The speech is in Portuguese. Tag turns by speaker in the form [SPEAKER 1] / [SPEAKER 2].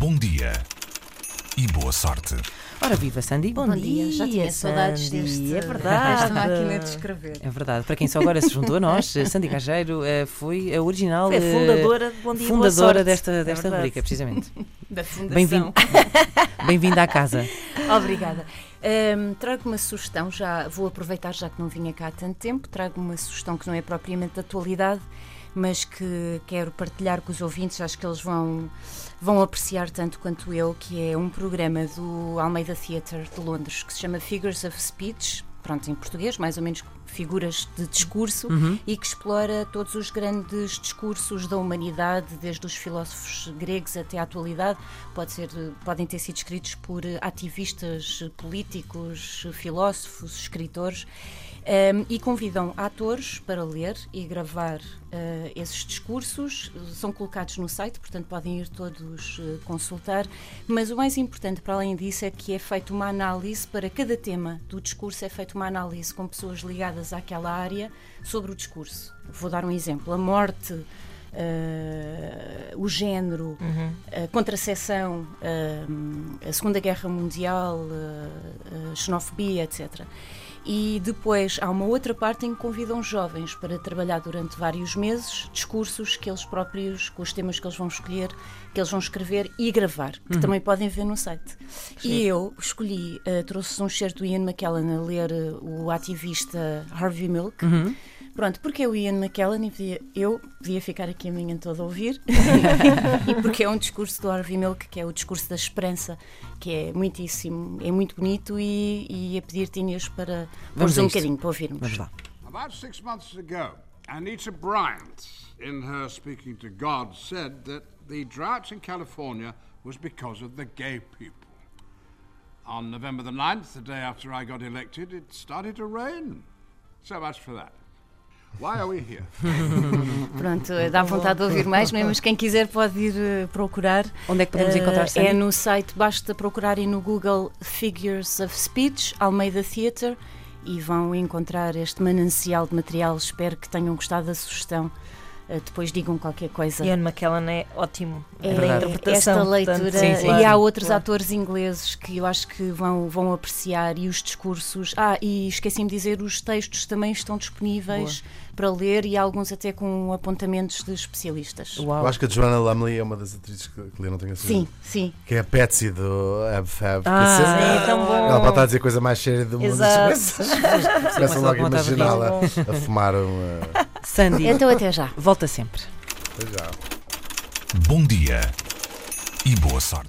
[SPEAKER 1] Bom dia e boa sorte.
[SPEAKER 2] Ora, viva Sandy.
[SPEAKER 3] Bom, dia, já tinha saudades
[SPEAKER 2] Sandy.
[SPEAKER 3] deste,
[SPEAKER 2] É verdade.
[SPEAKER 3] desta máquina de escrever.
[SPEAKER 2] É verdade. Para quem só agora se juntou a nós, Sandy Gageiro eh, foi a original.
[SPEAKER 4] É fundadora de Bom Dia Boa
[SPEAKER 2] fundadora
[SPEAKER 4] Sorte.
[SPEAKER 2] desta,
[SPEAKER 4] É
[SPEAKER 2] desta
[SPEAKER 4] verdade.
[SPEAKER 2] rubrica, precisamente.
[SPEAKER 3] Da fundação.
[SPEAKER 2] Bem-vindo. Bem-vinda à casa.
[SPEAKER 3] Obrigada. Ahm, trago uma sugestão, já vou aproveitar já que não vinha cá há tanto tempo, trago uma sugestão que não é propriamente de atualidade, mas que quero partilhar com os ouvintes, acho que eles vão, vão apreciar tanto quanto eu, que é um programa do Almeida Theatre de Londres, que se chama Figures of Speech, pronto, em português, mais ou menos figuras de discurso,
[SPEAKER 2] Uhum.
[SPEAKER 3] e que explora todos os grandes discursos da humanidade, desde os filósofos gregos até à atualidade. Pode ser, podem ter sido escritos por ativistas políticos, filósofos, escritores. ehm, e convidam atores para ler e gravar eh, esses discursos. São colocados no site, portanto podem ir todos eh, consultar. Mas o mais importante, para além disso, é que é feita uma análise para cada tema do discurso, é feita uma análise com pessoas ligadas àquela área sobre o discurso. Vou dar um exemplo: a morte. eh, o género, a contracepção, eh, a Segunda Guerra Mundial, eh, a xenofobia, etc. E depois há uma outra parte em que convidam jovens para trabalhar durante vários meses discursos que eles próprios, com os temas que eles vão escolher, que eles vão escrever e gravar, que também podem ver no site. E eu escolhi, eh, trouxe um certo do Ian McKellen a ler eh, o ativista Harvey Milk. Pronto, porque é o Ian McKellen e podia- eu podia ficar aqui a manhã toda a ouvir, e porque é um discurso do Harvey Milk, que é o discurso da esperança, que é muitíssimo, é muito bonito, e, e a pedir-te Inês para
[SPEAKER 2] Vamos
[SPEAKER 3] um bocadinho para ouvirmos.
[SPEAKER 2] Vamos lá.
[SPEAKER 5] About six months ago, Anita Bryant, in her speaking to God, said that the drought in California was because of the gay people. On November the 9th, the day after I got elected, it started to rain. So much for that. Why are we here?
[SPEAKER 3] Pronto, dá vontade de ouvir mais, não é? mas quem quiser pode ir eh, procurar.
[SPEAKER 2] Onde é que podemos
[SPEAKER 3] Eh,
[SPEAKER 2] encontrar Sandy?
[SPEAKER 3] É no site, basta procurarem no Google Figures of Speech, Almeida Theatre, e vão encontrar este manancial de material. Espero que tenham gostado da sugestão. Eh, depois digam qualquer coisa.
[SPEAKER 4] Ian McKellen é ótimo
[SPEAKER 3] É,
[SPEAKER 4] para a interpretação.
[SPEAKER 3] esta leitura
[SPEAKER 4] portanto,
[SPEAKER 2] sim, sim.
[SPEAKER 3] e há outros
[SPEAKER 4] claro.
[SPEAKER 3] atores ingleses que eu acho que vão, vão apreciar e os discursos. Ah, e esqueci-me de dizer, os textos também estão disponíveis para ler e alguns até com apontamentos de especialistas.
[SPEAKER 2] Uau.
[SPEAKER 6] Eu acho que a Joana Lumley é uma das atrizes que, que eu não tenho a certeza.
[SPEAKER 3] Sim, sim.
[SPEAKER 6] Que é a Patsy do Ab Fab.
[SPEAKER 2] Ah,
[SPEAKER 4] sim, tão bom.
[SPEAKER 6] Ela pode estar a dizer a coisa mais séria do mundo.
[SPEAKER 4] Exato.
[SPEAKER 6] Começam começam logo a imaginá-la a fumar uma.
[SPEAKER 2] Sandy,
[SPEAKER 3] Então até já.
[SPEAKER 2] volta sempre.
[SPEAKER 6] Pois já.
[SPEAKER 1] Bom dia e boa sorte.